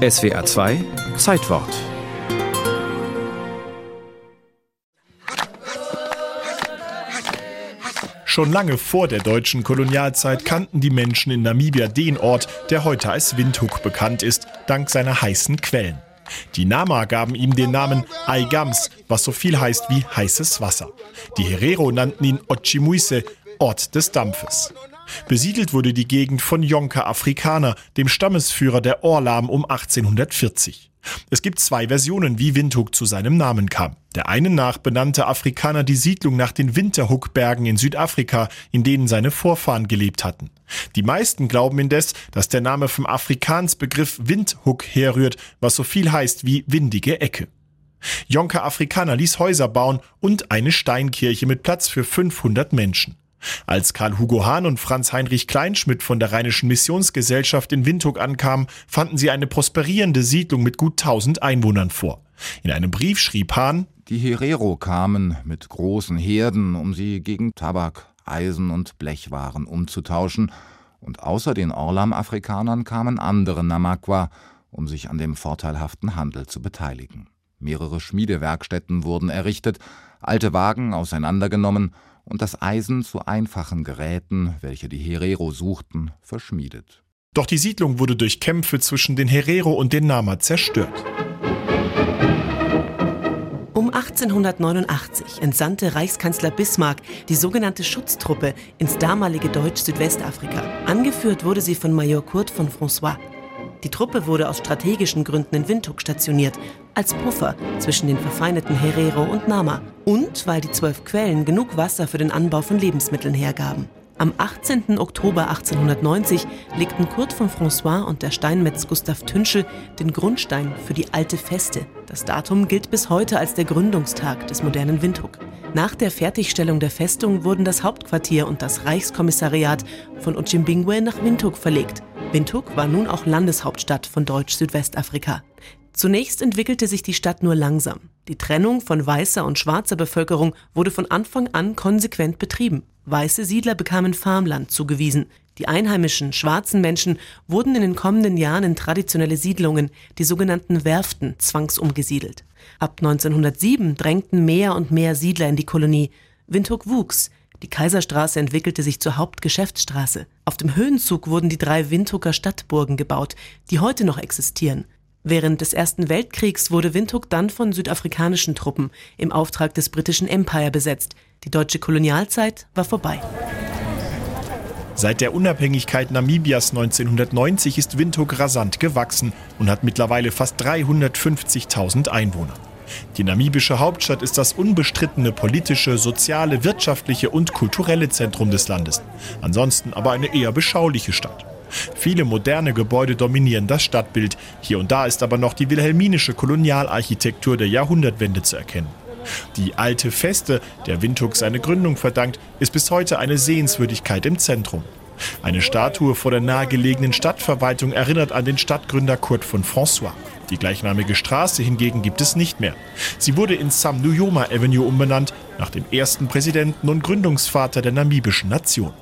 SWA 2 Zeitwort Schon lange vor der deutschen Kolonialzeit kannten die Menschen in Namibia den Ort, der heute als Windhoek bekannt ist, dank seiner heißen Quellen. Die Nama gaben ihm den Namen Aigams, was so viel heißt wie heißes Wasser. Die Herero nannten ihn Ochimuise, Ort des Dampfes. Besiedelt wurde die Gegend von Yonka Afrikaner, dem Stammesführer der Orlam um 1840. Es gibt zwei Versionen, wie Windhoek zu seinem Namen kam. Der einen nach benannte Afrikaner die Siedlung nach den Winterhoek-Bergen in Südafrika, in denen seine Vorfahren gelebt hatten. Die meisten glauben indes, dass der Name vom Afrikansbegriff Windhoek herrührt, was so viel heißt wie windige Ecke. Jonker Afrikaner ließ Häuser bauen und eine Steinkirche mit Platz für 500 Menschen. Als Karl Hugo Hahn und Franz Heinrich Kleinschmidt von der Rheinischen Missionsgesellschaft in Windhoek ankamen, fanden sie eine prosperierende Siedlung mit gut 1000 Einwohnern vor. In einem Brief schrieb Hahn, die Herero kamen mit großen Herden, um sie gegen Tabak, Eisen und Blechwaren umzutauschen, und außer den Orlam-Afrikanern kamen andere Namakwa, um sich an dem vorteilhaften Handel zu beteiligen. Mehrere Schmiedewerkstätten wurden errichtet, alte Wagen auseinandergenommen und das Eisen zu einfachen Geräten, welche die Herero suchten, verschmiedet. Doch die Siedlung wurde durch Kämpfe zwischen den Herero und den Nama zerstört. Um 1889 entsandte Reichskanzler Bismarck die sogenannte Schutztruppe ins damalige Deutsch-Südwestafrika. Angeführt wurde sie von Major Kurt von François. Die Truppe wurde aus strategischen Gründen in Windhoek stationiert, als Puffer zwischen den verfeindeten Herero und Nama und weil die zwölf Quellen genug Wasser für den Anbau von Lebensmitteln hergaben. Am 18. Oktober 1890 legten Kurt von François und der Steinmetz Gustav Tünschel den Grundstein für die alte Feste. Das Datum gilt bis heute als der Gründungstag des modernen Windhoek. Nach der Fertigstellung der Festung wurden das Hauptquartier und das Reichskommissariat von Uchimbingwe nach Windhoek verlegt. Windhoek war nun auch Landeshauptstadt von Deutsch-Südwestafrika. Zunächst entwickelte sich die Stadt nur langsam. Die Trennung von weißer und schwarzer Bevölkerung wurde von Anfang an konsequent betrieben. Weiße Siedler bekamen Farmland zugewiesen. Die einheimischen schwarzen Menschen wurden in den kommenden Jahren in traditionelle Siedlungen, die sogenannten Werften, zwangsumgesiedelt. Ab 1907 drängten mehr und mehr Siedler in die Kolonie. Windhoek wuchs. Die Kaiserstraße entwickelte sich zur Hauptgeschäftsstraße. Auf dem Höhenzug wurden die drei Windhoeker Stadtburgen gebaut, die heute noch existieren. Während des Ersten Weltkriegs wurde Windhoek dann von südafrikanischen Truppen im Auftrag des britischen Empire besetzt. Die deutsche Kolonialzeit war vorbei. Seit der Unabhängigkeit Namibias 1990 ist Windhoek rasant gewachsen und hat mittlerweile fast 350.000 Einwohner. Die namibische Hauptstadt ist das unbestrittene politische, soziale, wirtschaftliche und kulturelle Zentrum des Landes. Ansonsten aber eine eher beschauliche Stadt. Viele moderne Gebäude dominieren das Stadtbild. Hier und da ist aber noch die wilhelminische Kolonialarchitektur der Jahrhundertwende zu erkennen. Die alte Feste, der Windhoek seine Gründung verdankt, ist bis heute eine Sehenswürdigkeit im Zentrum. Eine Statue vor der nahegelegenen Stadtverwaltung erinnert an den Stadtgründer Kurt von François. Die gleichnamige Straße hingegen gibt es nicht mehr. Sie wurde in Sam Nujoma Avenue umbenannt, nach dem ersten Präsidenten und Gründungsvater der namibischen Nation.